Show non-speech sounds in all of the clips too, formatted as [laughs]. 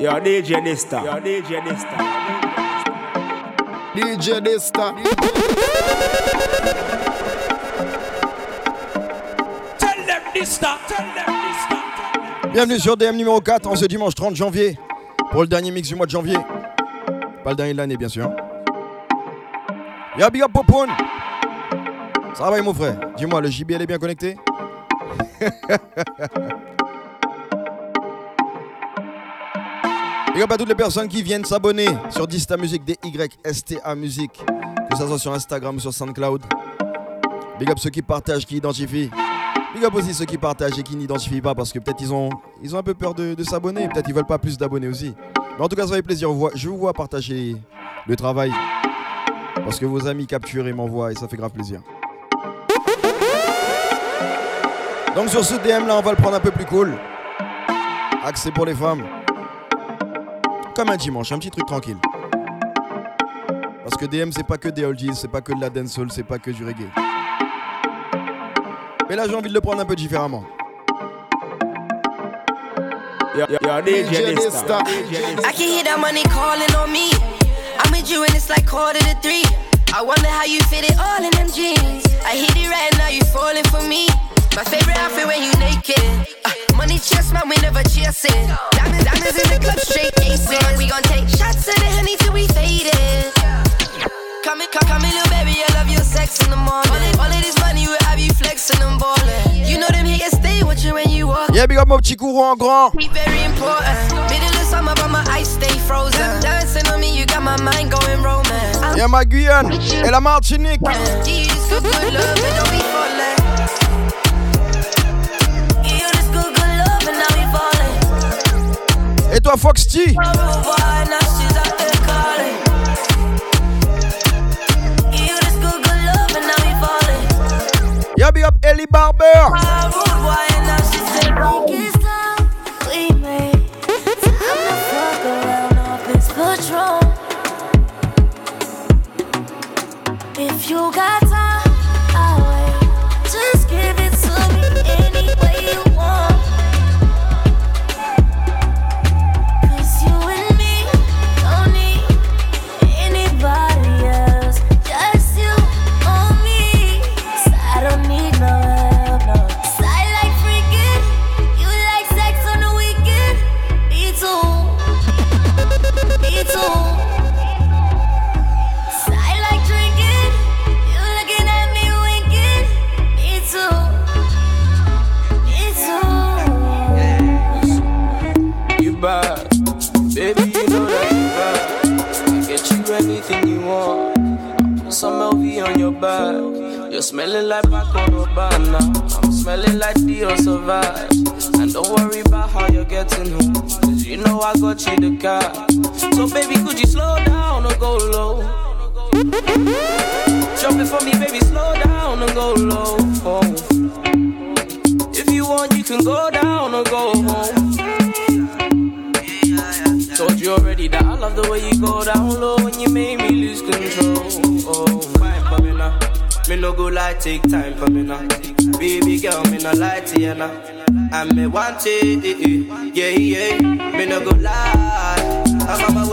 Yo, DJ. Yo, DJ. DJ Dysta. Tell them Dysta. Tell them Dysta. Bienvenue sur DM numéro 4 en ce dimanche 30 janvier pour le dernier mix du mois de janvier. Pas le dernier de l'année, bien sûr. Yo, big up Popoun. Ça va, mon frère? Dis-moi, le JBL est bien connecté? [laughs] Big up à toutes les personnes qui viennent s'abonner sur Dista Music, D-Y-S-T-A Music, que ce soit sur Instagram ou sur SoundCloud. Big up ceux qui partagent, qui identifient. Big up aussi ceux qui partagent et qui n'identifient pas parce que peut-être ils ont, ils ont un peu peur de, de s'abonner, peut-être ils veulent pas plus d'abonnés aussi. Mais en tout cas, ça fait plaisir. Je vous vois partager le travail parce que vos amis capturent et m'envoient et ça fait grave plaisir. Donc sur ce DM là, on va le prendre un peu plus cool. Accès pour les femmes. Comme un dimanche, un petit truc tranquille. Parce que DM c'est pas que des oldies, c'est pas que de la dancehall, c'est pas que du reggae. Mais là j'ai envie de le prendre un peu différemment. Yo, yo, DJ Dysta. I can hear that money calling on me. I'm with you and it's like quarter to three. I wonder how you fit it all in them jeans. I hit it right now, you falling for me. My favorite outfit when you naked. Uh, money chest, man, we never chasing. Diamonds, diamonds in the club, straight aces. We gon' take shots of the honey till we faded. Come come, come in, little baby, I love your sex in the morning. All of, all of this money will have you flexing and ballin'. You know them haters stay with you when you walk. Yeah, big up mon petit courant en grand. We very important. Middle of summer, but my ice stay frozen. Dancing on me, you got my mind going romance. Yeah, ma Guyane et la Martinique. And now we falling. Yeah, big up Ellie Barber. Rude boy,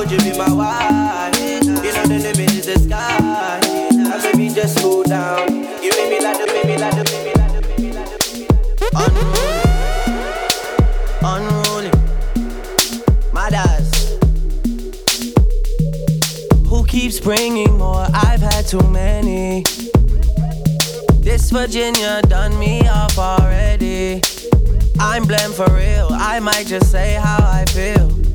would you be my wife? You know the limit is the sky. And baby, just go down. You make me like the, make me like the, make me like the, make me like the, me. Unruly, unruly. Mothers. Who keeps bringing more? I've had too many. This Virginia done me off already. I'm blamed for real. I might just say how I feel.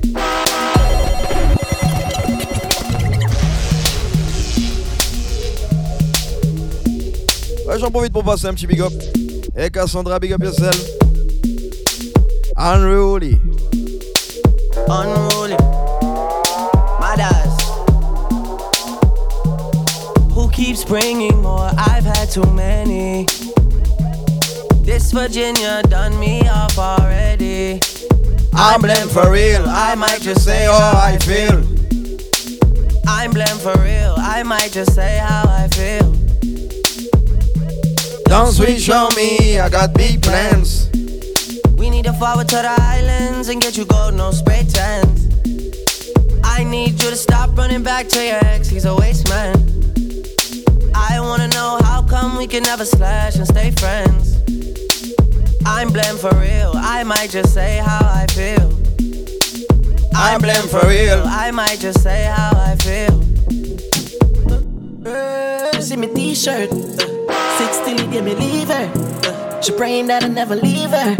Ouais, J'en profite pour passer un petit big up. Et Cassandra, big up yourself. Unruly. Unruly. Mothers. Who keeps bringing more? I've had too many. This Virginia done me off already. I'm blamed for real. I might just say how I feel. I'm blamed for real. I might just say how I feel. Don't switch on me, I got big plans. We need to forward to the islands and get you gold, no spray tents. I need you to stop running back to your ex, he's a waste man. I wanna know how come we can never slash and stay friends. I'm blamed for real, I might just say how I feel. I'm blamed for real. I might just say how I feel. See me t-shirt, uh, 16 give me leave her. She praying that I never leave her.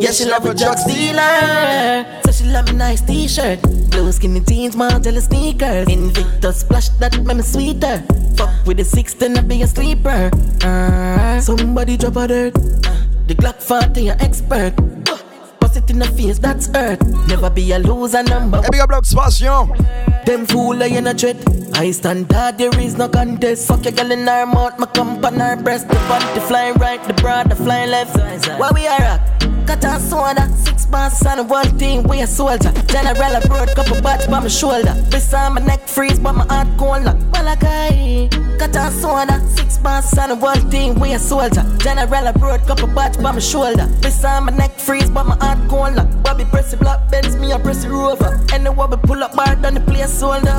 Yeah, she love a drug dealer. So she love a nice t-shirt. Blue skinny jeans, Margiela sneakers. Invictus splash that make me sweeter. Fuck with the 16, I be a sleeper. Uh, somebody drop a dirt. The Glock 40, an expert. Bust it in the face, that's earth. Never be a loser number. Et big up l'occupation. Them fool I in a threat. I stand hard, there is no contest. Fuck your girl in her mouth, my comp on her breast. The panty flying right, the broad the flying left. Where we are at? Cut a soda, six months and one thing, we a soldier. General abroad, couple bats by my shoulder. Beside my neck freeze, but my heart cold. Well, I got cut a soda, six months and one thing, we a soldier. General abroad, couple bats by my shoulder. Beside my neck freeze, but my heart cold. Bobby press the black bends, me a press the rover. And the wobble pull up bar down the place solder.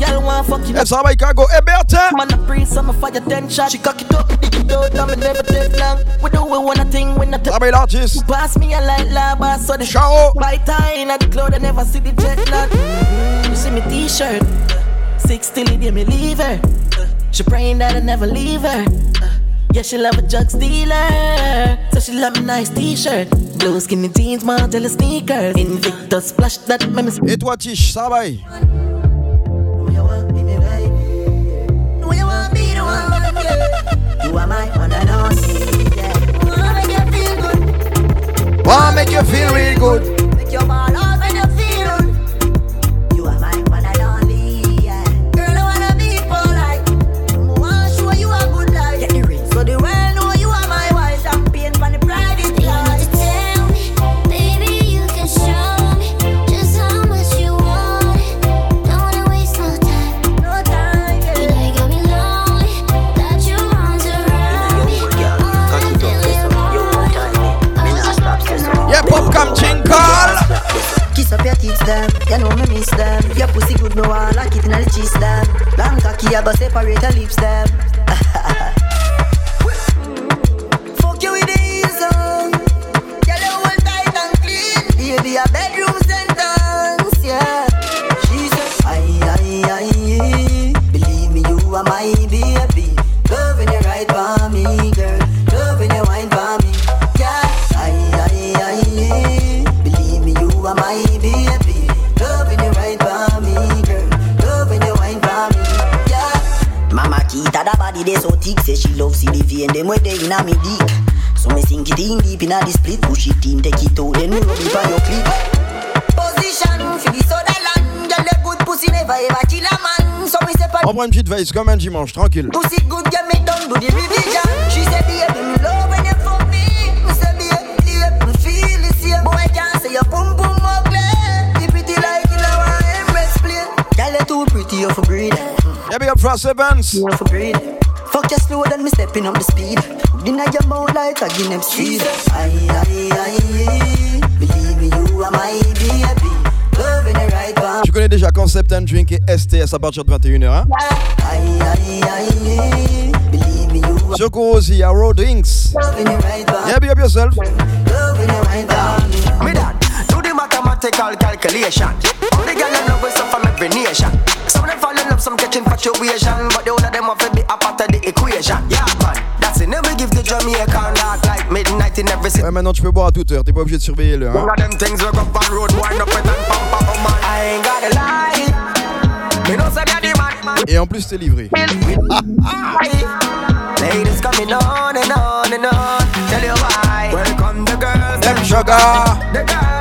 Y'all want fuck you. Et ça va, Chicago. Et Bertin. Man, breeze, I'm a fire ten shot. She cock it up, out, I'm never take long. We do it one thing when I Ça va, l'artiste. Pass me a light lava, so the Ciao. By time at the cloud, I never see the jet lag. You see me t-shirt, six till it me leave her. She praying that I never leave her. Yeah, she love a drug dealer. So she love a nice t-shirt. Blue skinny jeans, Margiela sneakers. Invictus splash that make me Et toi, Tish, ça va You are my one and only. Yeah. Wanna make you feel real good. Make your ball them, you know me miss them. Your pussy good, no one like it in the cheese them. Long cocky, I go separate your lips them. Play Girl, you too pretty, you for breed Yeah, big up Frost Evans. you for breed. Fuck you slow, then me stepping up the speed. Dinner your mouth like a Guinness seed. Aye, aye, aye. Believe me, you are my baby. Tu connais déjà Concept and Drink et STS à partir de 21h. Hein? Aye, aye, aye. Believe me, you are Sur aussi, il y a. Yeah, big up yourself. Loving the right one. Me dad, do the mathematical calculation. All the girls love us from every nation. Some of them fall in love, some catch infatuation, but the whole of them have to be a part of the equation. Yeah, man, that's it. Never give the Jamaican like midnight in every city. Ouais, maintenant tu peux boire à toute heure, t'es pas obligé de surveiller l'heure. Hein? One of them things we [laughs] go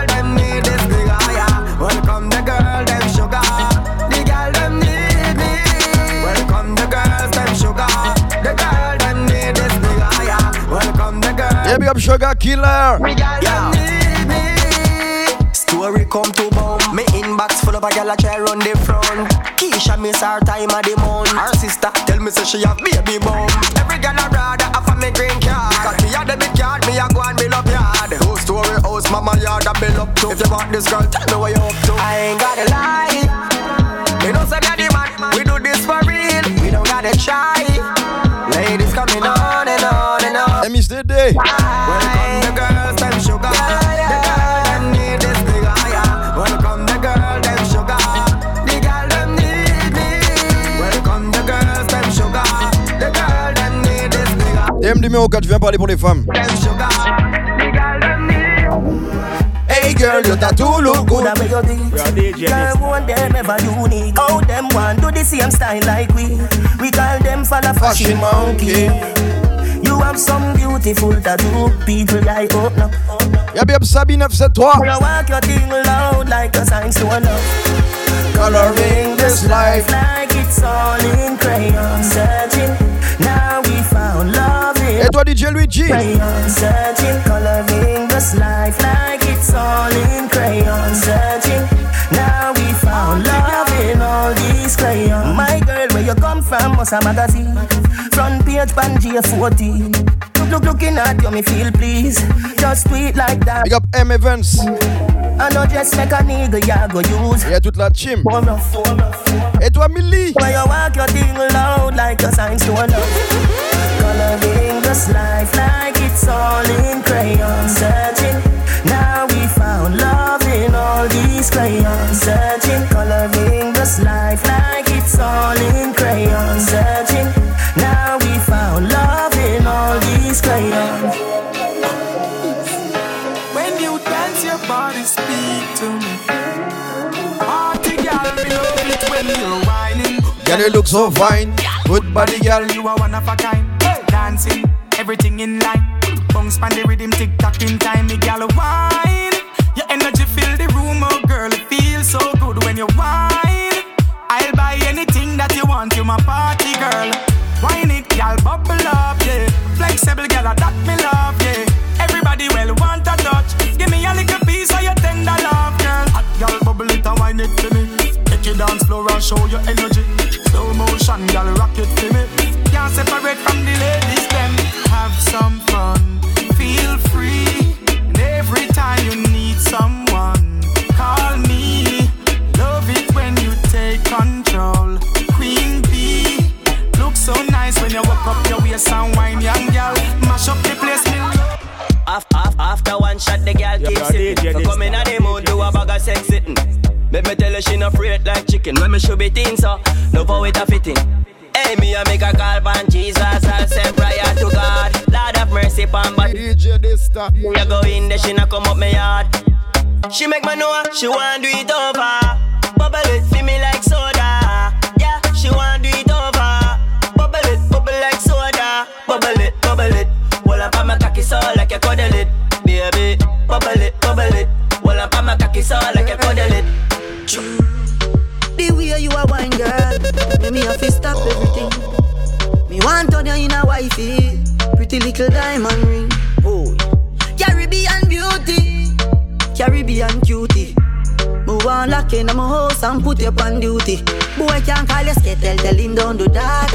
Sugar Killer. Them. Story come to boom. Me inbox full of a gal a try run the front. Keisha miss her time of the month. Her sister tell me say she have baby bum. Every gal a rather a me green card. Because me a debit card, me a go and build up yard. Whole story house, mama yard a build up to? If you want this girl, tell me what you up to. I ain't gotta lie. You know, say me the man. We do this for real. We don't gotta try. Ladies coming on and on and on. Hey, Miss Dede. Welcome nigga. Numéro 4, je viens parler pour les femmes. Them sugar. The girl them need. Hey girl, you tattoo look good. That way you do. Girl, want them ever unique. How them want do the same style like we. We call them for the fashion monkey. You have some beautiful tattoo. People like oh no. Y'a bien Sabi 973. You walk your thing loud like a sign to love. Coloring this life. like it's all in crayon. Searching, now we found love in Et toi DJ Luigi. crayon. Searching, coloring this life like it's all in crayon. Searching, now we found love in all these crayons. My girl, where you come from? Must a magazine. Front page, Pangea 14. Look, look, looking at you, me feel please. Just tweet like that. Big up M Evans. I know just make a nigga, ya go use. À toute la team. Pour me, pour me. Et toi Millie. When you walk your thing loud like a sign to a love Coloring this life like it's all in crayon Searching, now we found love in all these crayons Searching, coloring this life like it's all in crayon Searching, now we found love in all these crayons When you dance, your body speak to me. Party girl, me love it when you're whining. Girl, you look so fine. Good body, girl. You are one of a kind. Everything in line. Bounce pan the rhythm, tick tock in time. Me gal wine. Your energy fill the room, oh girl. It feels so good when you wine. I'll buy anything that you want. You my party girl. Wine it, gal, bubble up, yeah. Flexible, gal, that me love, yeah. Everybody well want a touch. Give me a little piece of your tender love, girl. Hot gal, bubble it and wine it for me. Take your dance floor and show your energy. Slow motion, gal, rock it for me. Can't separate from the ladies, them. Have some fun, feel free. And every time you need someone, call me. Love it when you take control. Queen bee, look so nice when you walk up your waist and wine, young gal. Mash up the place, me. After, after one shot, the girl keep sitting. So come in a the mood, do a bag of sex sitting. Let me tell her she no afraid like chicken. When me should be thin, so love how it a fitting. Hey, me a make a call pan Jesus. I'll say prayer to God. Lord have mercy pan but DJ Dysta. you go in there, she not come up me yard. She make me know she want do it over. Bubble it, feel me like soda. Yeah, she want do it over. Bubble it, bubble like soda. Bubble it, bubble it. Well, up on my cocky so like you cuddle it, baby. Bubble it, bubble it. Well, up on my cocky so like you cuddle it. The way you a wine, girl, make me have to stop everything. Me want turn you in a wifey, pretty little diamond ring. Oh, Caribbean beauty, Caribbean cutie. Move on lock in my house and put you on duty. Boy can't call you skittle, tell him don't do that.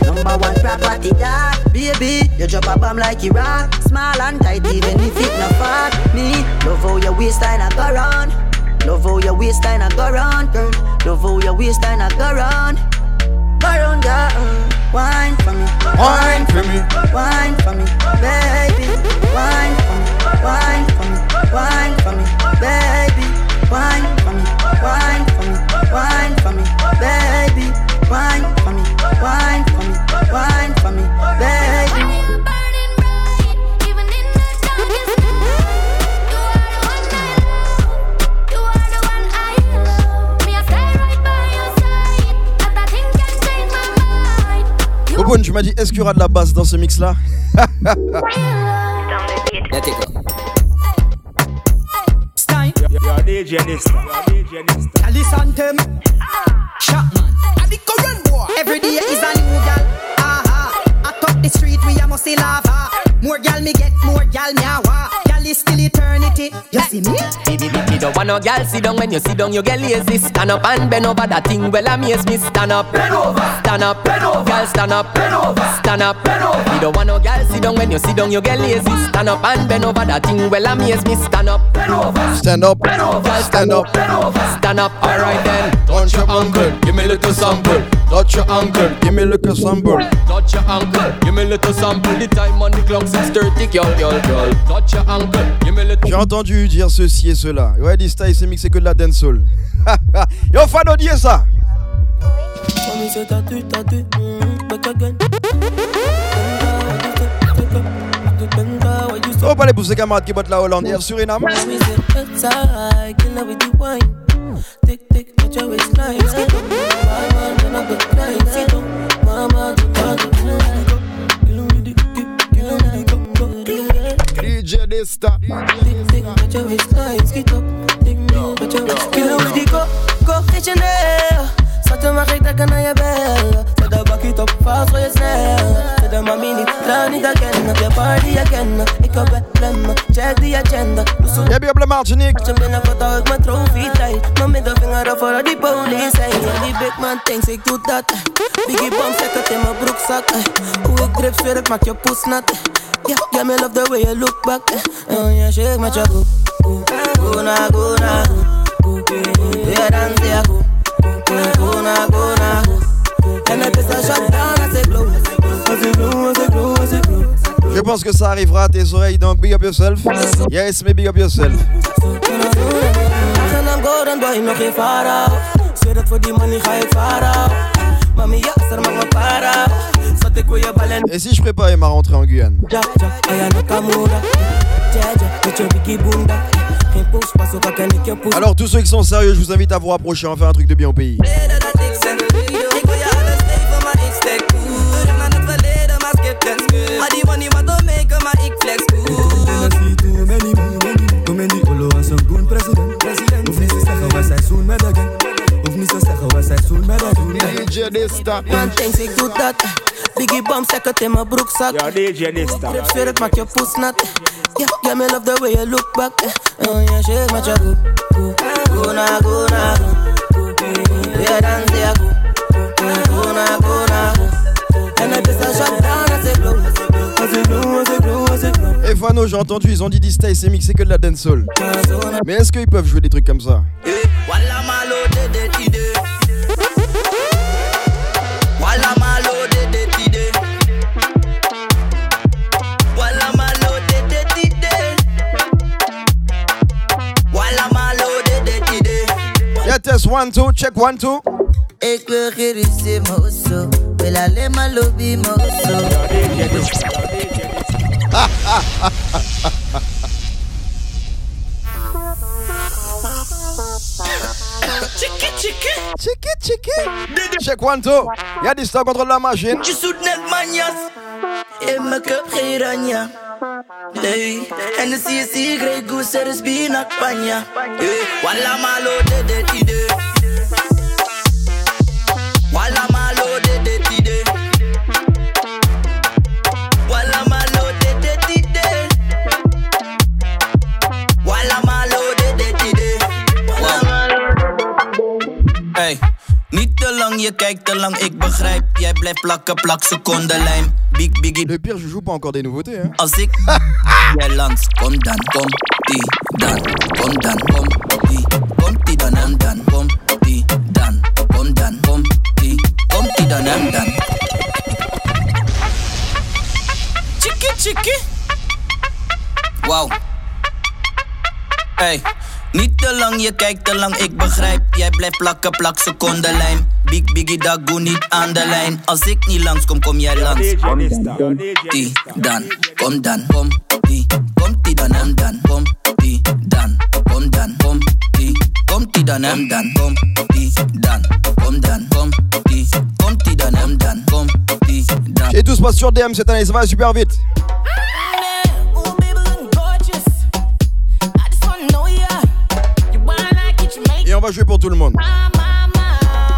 Number one property that Baby, you drop a bomb like Iraq Small and tight even if it not fat Me, love how your waistline a go round Love how your waistline a go round, Love how your waistline a go round Go round, girl Wine for me Wine for me. Wine for me, baby Wine for me Wine for me Wine for me, baby Wine for me Wine for me Wine for me, baby Wine for me Wine for me Wine for me, baby Bobon, tu m'as dit est-ce qu'il y aura de la basse dans ce mix là Listen Shotman. Every day is a new gal. Aha. I top the street, we a must see lava. More gal me get, more gal me a wa. Gal is still eternity. You see me? Baby, baby, don't want no girl sit down when you sit down, you get lazy. Stand up and bend over that thing. Well, amaze me. Stand up, bend over, stand up, bend over, girl, stand up, bend over, stand up, bend over. You don't want no girl sit down when you sit down, you get lazy. Stand up and bend over that thing. Well, amaze me. Stand up, bend over, Stand up, bend over, girl, stand up. bend over, stand up. Alright then, Touch your uncle, give me a little sample. Touch your uncle, give me a little sample. touch your ankle, give me a little sample. The time on the clock 6:30, girl, girl, girl. Touch your ankle, give me a little. J'ai entendu dire ceci et cela. Ouais, Dysta, il s'est mixé que de la dancehall. [laughs] Yo, Fano, dis ça. Mommy say tattoo, tattoo, mm, back again. On va aller pour ses camarades qui battent la Hollande hier sur Inam. Mommy say it's alright, kill her with the wine. Tick tick, touch your waistline. Skip up, mama, then I go climb. Sit down, mama, DJ Dysta. Tick tick, your waistline. Skip up, tick tick, touch your waistline. Kill her go, go, get your nail. Zat mag trekken naar je bel Zet de bakkie op vast voor je snel Zet de mami niet, trouw niet again Op je party again Ik heb problemen, check die agenda Jij bent op de Martinique. je binnenkort hou ik mijn trofee tight Mijn middelvinger op voor die police eh. ey. Die big man thinks ik doe dat. Eh. Biggie bomb zet het in mijn broekzak. Hoe ik drip zweer ik maak je poes nat ey. Ja, yeah, me love the way you look back ey. Oh ja, shake met je go Go na, go na Weer dan ja go Go na, go na En het is een shot down als ik blow Als ik blow, als ik blow, als ik blow Je pense que ça arrivera à tes oreilles, donc big up yourself. Yes, mais big up yourself. En I'm golden boy, nog geen farao Zweer dat voor die money ga ik farao Mami, ja, er maak me para Zat ik voor je ballen Et si je préparais ma rentrée en Guyane Ja, ja, Aya Nakamura Ja, ja, met je biggie bunda Geen poes, pas ook al ken ik je poes Alors, tous ceux qui sont sérieux, je vous invite à vous rapprocher. On va faire un truc de bien au pays. Ik wil je alles geven, maar ik stek cool Terug naar het verleden, maar skip den skul Al die money wat om maken, maar ik flex cool Kom in die olo als een goon president. president. Hoef niet te zeggen wat zij zoen met de gang. Hoef niet te zeggen wat zij zoen met de gang. DJ Dysta. Man thinks ik doe dat Biggie bomb, zeg het in mijn broekzak Yo, DJ Dysta. Grip zweer ik maak je poes nat Yeah, yeah, me love the way you look back eh. Oh yeah, shake met je go Go, go na, go na Weer dan zeg go Go na, go na En het is een shot down als ik blow Als ik blow, als ik blow, als ik blow Et Fano, j'ai entendu, ils ont dit Dysta, il s'est mixé que de la dancehall. Mais est-ce qu'ils peuvent jouer des trucs comme ça Walla malo de Yeah, test one, two, check one, two. Ik wil geen ruzie, mozo. Wil alleen maar lobby, mozo. Chiki chiki Chiki, chiki. Check one, two. Y'a Dysta contre la machine. Je zoet net manias In mijn cup geen ranja Hey, je cigarette goose, er is bier panja Hey, walla malo de de lang, je kijkt te lang, ik begrijp. Jij blijft plakken, plak secondenlijm. Big biggie. Le pire, je joue pas encore des nouveautés. Hein. Als ik [laughs] jij langs kom, dan kom die, dan kom, dan kom die, kom die dan en dan kom die, dan kom, dan kom die, kom die dan en dan. Chiki chiki. Wow. Hey. Niet te lang, je kijkt te lang, ik begrijp. Jij blijft plakken, plak secondenlijm. Big biggie dagoe niet aan de lijn. Als ik niet langs kom, kom jij langs. Kom dan, kom die, dan, kom dan, kom die, kom die dan en dan, kom die, dan, kom dan, kom die, kom die dan en dan, kom die, dan, kom dan, kom die, kom die dan en dan, kom die, dan. Et tout se passe sur DM cette année, ça va super vite. va jouer pour tout le monde. Ah,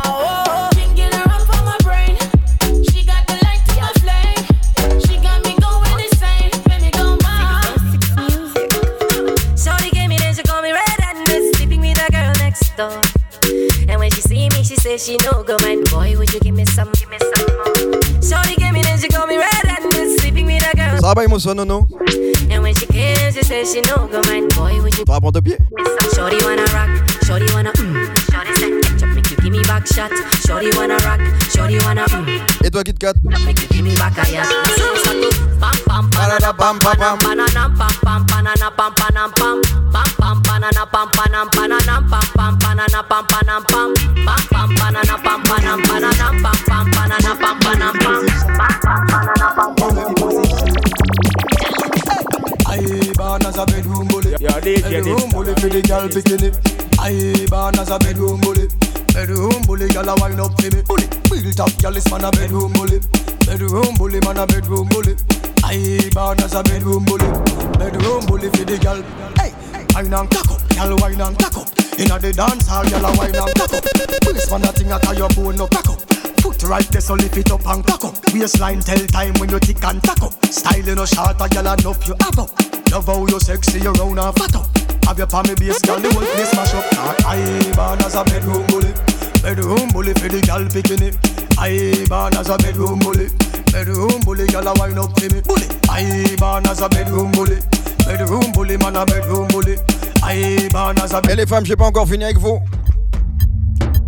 oh, oh. And when she see me, she say she no go. Boy, would you give me some, give me some And when she came, she say she no go. Boy, would you... shorty wanna mm. Shorty said, ketchup make you give me back shot. Shorty wanna rock, shorty wanna mm. Et toi, Kit Kat Make you give me back a yacht. So we start to pam pam banana pam pam banana pam pam banana pam pam pam pam pam banana pam pam banana pam pam banana pam pam pam pam pam banana pam pam banana pam pam banana pam pam pam pam pam I born as a bedroom bully. bedroom bully for the girl bikini. I born as a bedroom bully. Bedroom bully, girl a wind up for me. Bully, built up, girl is man a bedroom bully. Bedroom bully, man a bedroom bully. I born as a bedroom bully. Bedroom bully for the girl. Hey, wine and cock up, girl wine and cock up. Inna the dance hall, girl a wine and cock up. Waist man a thing a tie your bone no crack up. Foot right there, so lift it up and cock up. Waistline tell time when you tick and tack up. Style no short, a girl enough you have up. Love how you sexy, you round and fat up. Have your palmy base, girl, the whole place mash up. I born as a bedroom bully, bedroom bully for the girl bikini. I born as a bedroom bully, bedroom bully, girl a wine up for me. Bully, I born as a bedroom bully, bedroom bully, man a bedroom bully. I born as a Et les femmes, j'ai pas encore fini avec vous.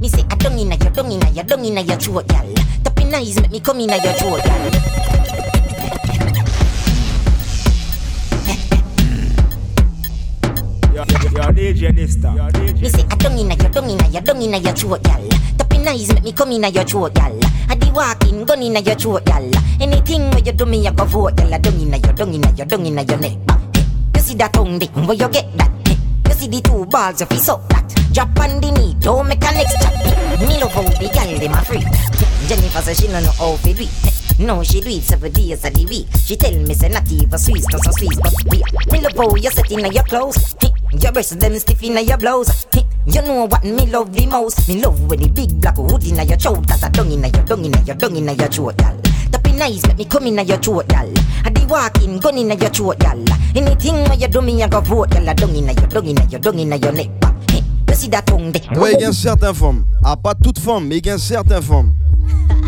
Me say, I don't inna your, don't inna your, don't inna your throat, gal. Tapping eyes make me come inna your throat, gal. Your DJ Dysta. Me say, I don't inna your, don't inna your, don't inna your throat, gal. Tapping eyes make me come inna your throat, gal. I di walking, gun inna your throat, gal. Anything where you do me, I go vote, gal. I don't inna your, don't inna your, don't inna your neck. You see that tongue, dick, where you get that? You see the two balls, if you suck that. Drop on the knee, don't make a next chat. Me love how the gal, them a free. Jennifer say she no know how to do it. No, she do it seven days of the week. She tell me say not even sweet, cause so sweet, but we. Me love how you set in your clothes. Your breasts them stiff in your blouse. You know what me love the most? Me love when the big black hood in your throat, cause I dung in your dung in your dung in your throat, gal. Tapping eyes make me come in your throat, gal. I di walking, gun in your throat, gal. Anything where you do me, I go vote, gal. I dung in your dung in your dung in your neck. Hey, You see that tongue, dick? Ouais, il y a certaines femmes. Ah, pas toutes femmes, mais il y a certaines femmes. [laughs]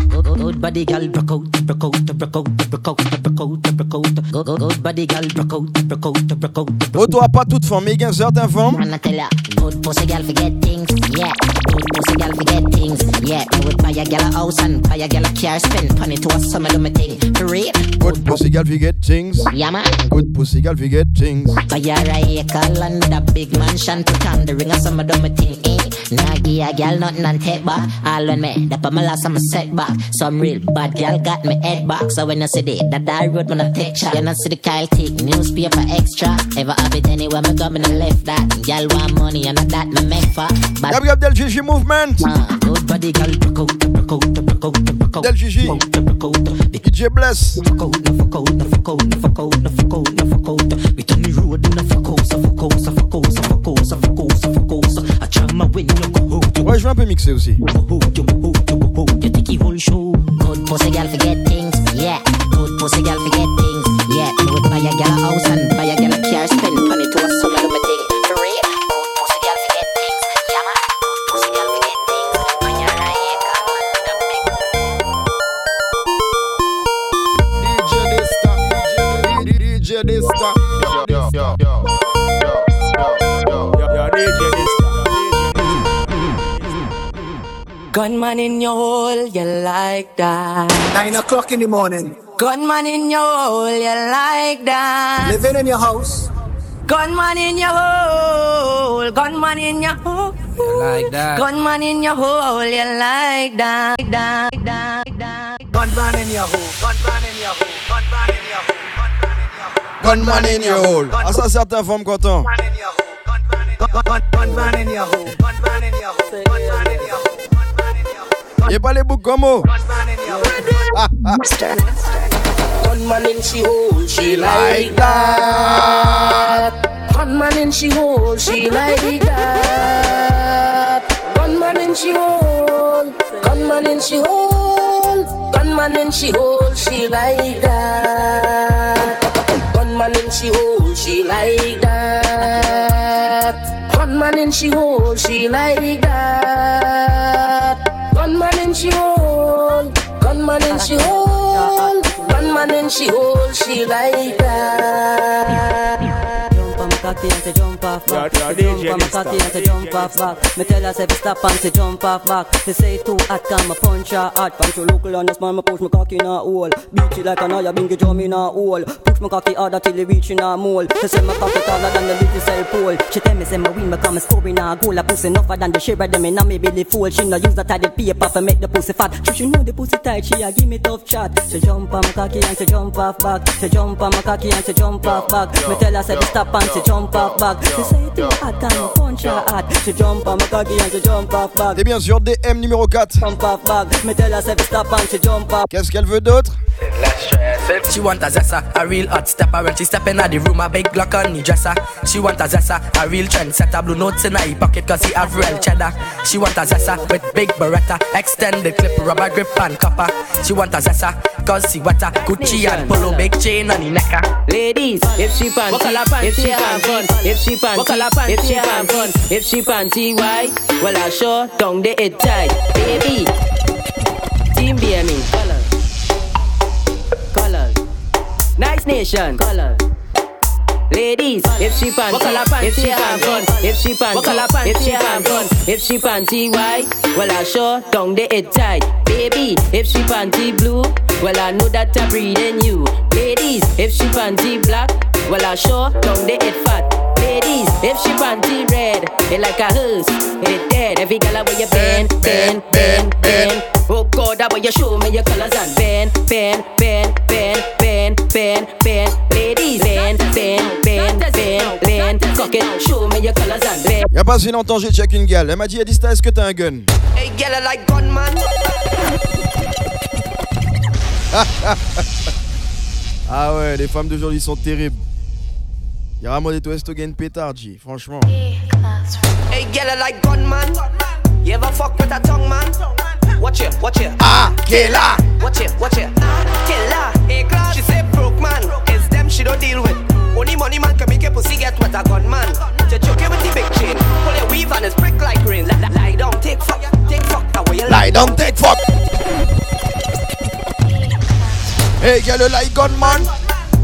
Body gal, broke out, broke out, broke out, broke out, broke out, broke out. Good, good, good body gal, broke out, broke out, broke out. Oh, toi, pas toutes femmes, mais il y a certaines femmes. I'ma tell ya, good pussy gal forget things, yeah. Good pussy gal forget things, yeah. I would buy a gal a house and buy a gal a car, spend money to a summer do me thing. For real, Good pussy girl, we get things. yeah man. Good pussy girl, we get things. Buy a acre and a big mansion, put on the ring of summer do me thing, eh. Nah give a gal nothing and take back. All when me, that put my last I'm a setback. Some real bad gal got me head back. So when I see that, that I road when I take shot. You know see the Kyle take newspaper extra. Ever have it anywhere me go, me no left that. Gal want money and that me make for. But Yab Yab Del Gigi Movement. uh, good body gal broke out, broke out, broke out, broke out. Del Gigi. DJ Bless. Fuck out, no fuck out, no fuck out, no fuck out, no fuck out, no fuck out. We turn the road, no fuck out, so fuck out, so fuck out, so fuck out, so fuck out, so fuck out. I try my win, you you Ouais, je vais un peu mixer aussi. you take the whole show. Good pussy gal forget things, yeah. Good pussy gal forget things, o'clock in the morning. Gunman in your hole, you like that. Living in your house. Gunman in your hole, gunman in your hole. You like that. Gunman in your hole, you like that. that, that, that. Gunman in your hole. Gunman in your hole. Gunman in your hole. Gunman in your hole. Ah, ça, certaines femmes contents. Gunman in your hole. Gunman in your hole. Gunman in your hole. Y'a pas les boucs comme ah. Gunman in she hole, she like that. Gunman in she hole, she like that. Gunman in she hole, gunman in she hole, gunman in she hole, she like that. Gunman in she hole, she like that. Gunman in she hole, she like that. One man and she hold. Gunman in she hold. Gunman in she hold. She like that. Jump on my cocky and say jump off back. Yeah, yeah, jump on my cocky and say jump off back. Me tell her say stop and say jump off back. They say too hot, come me punch her hot. From to local on the smile, me push my cocky in a hole. Beat it like an eye, bingy drum in a hole. Push my cocky harder till it reach in a mole. She say my cocky taller than the little cell pole. She tell me say my win, me come and score in a goal. A pussy enougher than the shiver them in a me belly full. She no use the paper for make the pussy fat. She she know the pussy tight, she a give me tough chat. She jump on my cocky and she jump off back. She jump on my cocky and she jump off back. Me tell her say stop and she jump off back. She say it too hot, come me punch her hot. She jump on my cocky and she jump off back. T'es bien sûr DM numéro 4. Jump off back. Me tell her say fi stop and she jump off. Qu'est-ce qu'elle veut d'autre? She want a zessa, a real hot stepper When she step in the room, a big Glock on the dresser She want a zessa, a real trend setter Blue notes in her pocket cause he have real cheddar She want a zessa with big beretta Extended clip, rubber grip and copper She want a zessa cause she wetter Gucci and polo, big chain on the necker Ladies, if she panty, if she pan fun, if she panty, if she pan fun, if she panty white, well I sure down the it tight, baby. Team BME, colors, colors, nice nation, colors. Ladies, if she panty, if she pan fun, if she panty, if she pan fun, if she panty white, well I sure down the it tight, baby. If she panty blue, well I know that I'm breeding you. Ladies, if she panty black, well I sure down the it fat. Ladies, if she panty red, it like a hearse, it dead. Every girl where you bend, bend, bend, bend. Oh God, that way you show me your colors and bend, bend, bend, bend, bend, bend, bend. Ladies, bend, bend, bend, bend, bend. Cock it, show me your colors and bend. Y'a pas si longtemps, j'ai check une gal. Elle m'a dit Adista, est-ce que t'as un gun Hey, girl, I like gunman. Ah ouais, les femmes d'aujourd'hui sont terribles. Y'a vraiment des Westogen pétard, G, franchement. Hey, girl, I like gunman. You ever fuck with a tongue man? Watch it, watch it. Ah, killer. Watch it, watch it. Ah, killer. Hey, class. She say broke man. It's them she don't deal with. Only money man can make a pussy get with a gunman. To choke it with the big chain. Pull your weave and it's prick like rain. Lie, down, take fuck, take fuck. Away you Lie down, take fuck. Hey, girl, you like gunman?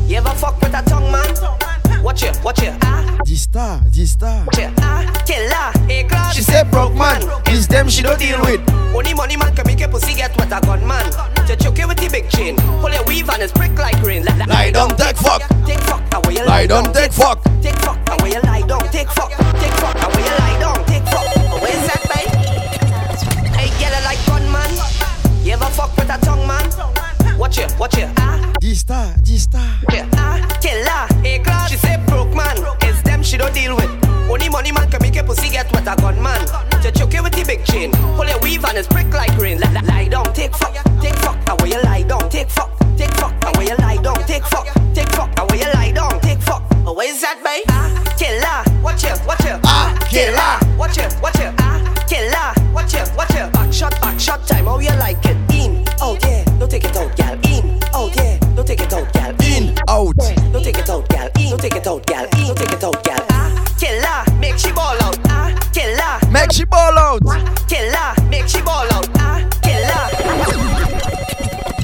You ever fuck with a tongue man? Watch it, watch it. Ah, Dysta, Dysta. watch it. Ah, killer. Hey, class. She say broke man. It's them she don't deal with. Only money man can make a pussy get with a gunman. To choke with the big chain. Pull your weave and it's prick like rain. Lie, Lie down, take fuck. Take fuck. Away you Lie down, take fuck. Take fuck. Away you lie down. Take fuck. Take fuck. Away you lie down. Take fuck. Away is that, babe? Hey, girl, I like gunman. You ever fuck with a tongue man? Watch it, watch it. Ah, Dysta, Dysta. yeah. ah, Weave and it's prick like rain. Lie, lie, lie down, take fuck, take fuck. Away you lie down, take fuck, take fuck. Away you lie down, take fuck, take fuck. Away you lie down, take fuck. Away is that, babe? Ah, killer. Watch it, watch it. Ah, killer. Watch it, watch it. Ah, killer. Watch it, watch it. Back shot, back shot time. How you like it? In. Oh yeah. Don't take it out, gal.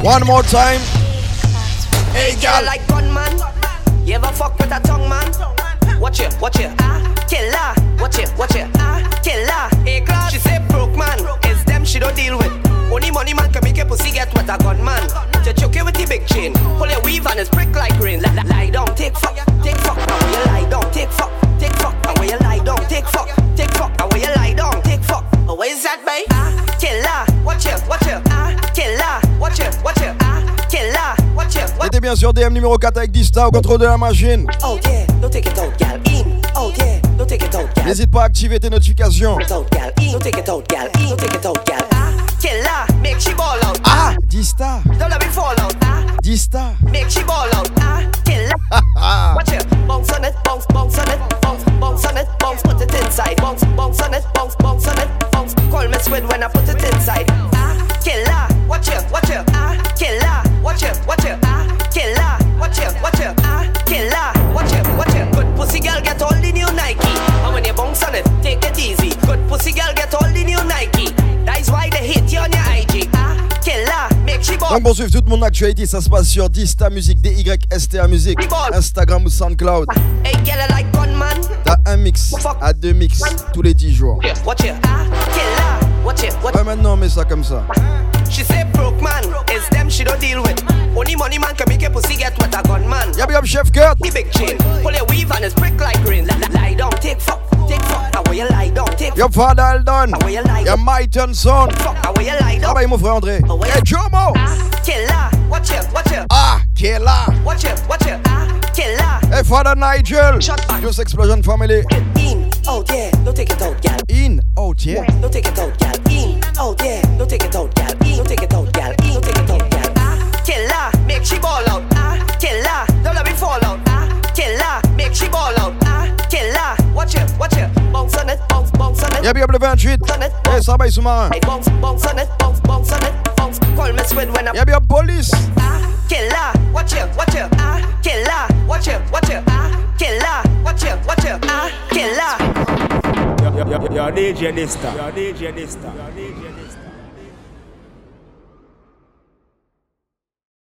One more time. Hey, Girl like gunman. You ever fuck with a tongue man? Watch it, watch it. Ah, killer. Watch it, watch it. Ah, killer. Hey, class. She say broke man. It's them she don't deal with. Only money man can make a pussy get with a gunman. To choke it with the big chain. Pull your weave and it's prick like rain. Lie, down, take fuck, bien sûr DM numéro 4 avec Dista au contrôle de la machine. Oh yeah, don't take it out, gal. In. Oh yeah, don't take it out, gal. N'hésite pas à activer tes notifications. Take it out, gal. In. Don't take it out, gal. In. Don't take it out, gal. Ah, killer. Make she ball out. Ah, Dista, Don't let me fall out. Ah, Dista. make she ball out. Ah, killer. [laughs] Watch it. Bounce on it, bounce, bounce on it, bounce, bounce on it, bounce, put it inside. Bounce, bounce on it, bounce, bounce on it, bounce. Call me squid when I put it inside. Ah, killer. Watch it, watch it. Ah, killer. Watch it, watch it. Pour suivre toute mon actualité, ça se passe sur Dista Music, DYSTA Music, Instagram ou SoundCloud. Gunman. T'as un mix à deux mix tous les 10 jours. Ah, Ouais, maintenant on met ça comme ça. She say broke man, it's them she don't deal with. Only money man can make a pussy get what a Chef. The big chain, pull your weave and it's prick like rain. Your father will lie Your Myton son. How will you lie Ah down? bah, mon frère André. Hey, Jomo. Killer, watch it, watch it. Ah, Kella. Watch it, watch it. Ah, killer. Hey, Father Nigel. Just Explosion Family. In, oh yeah, don't take it out, gal. In, oh yeah. Don't take it out, gal. In, oh yeah, don't take it out, gal. In, don't take it out, gal. In, don't take it out, gal. Ah, killer, make she ball out. Ah, killer, don't let me fall out. Ah, killer, make she ball out. Ah, killer, watch it, watch. It, bounce, bounce on it. Yeah, big up le 28. Hey, ça va, sous-marin. Hey, bounce, bounce on it, bounce, bounce on it, bounce. Call me sweat when I'm. Yeah, big up police. Ah, killer, watch it, watch it. Ah, killer, watch it, watch it. Ah, killer, watch it, watch it. Ah, killer. Yo, yo, yo, yo, DJ Dysta. Yo, DJ Dysta. Yo, DJ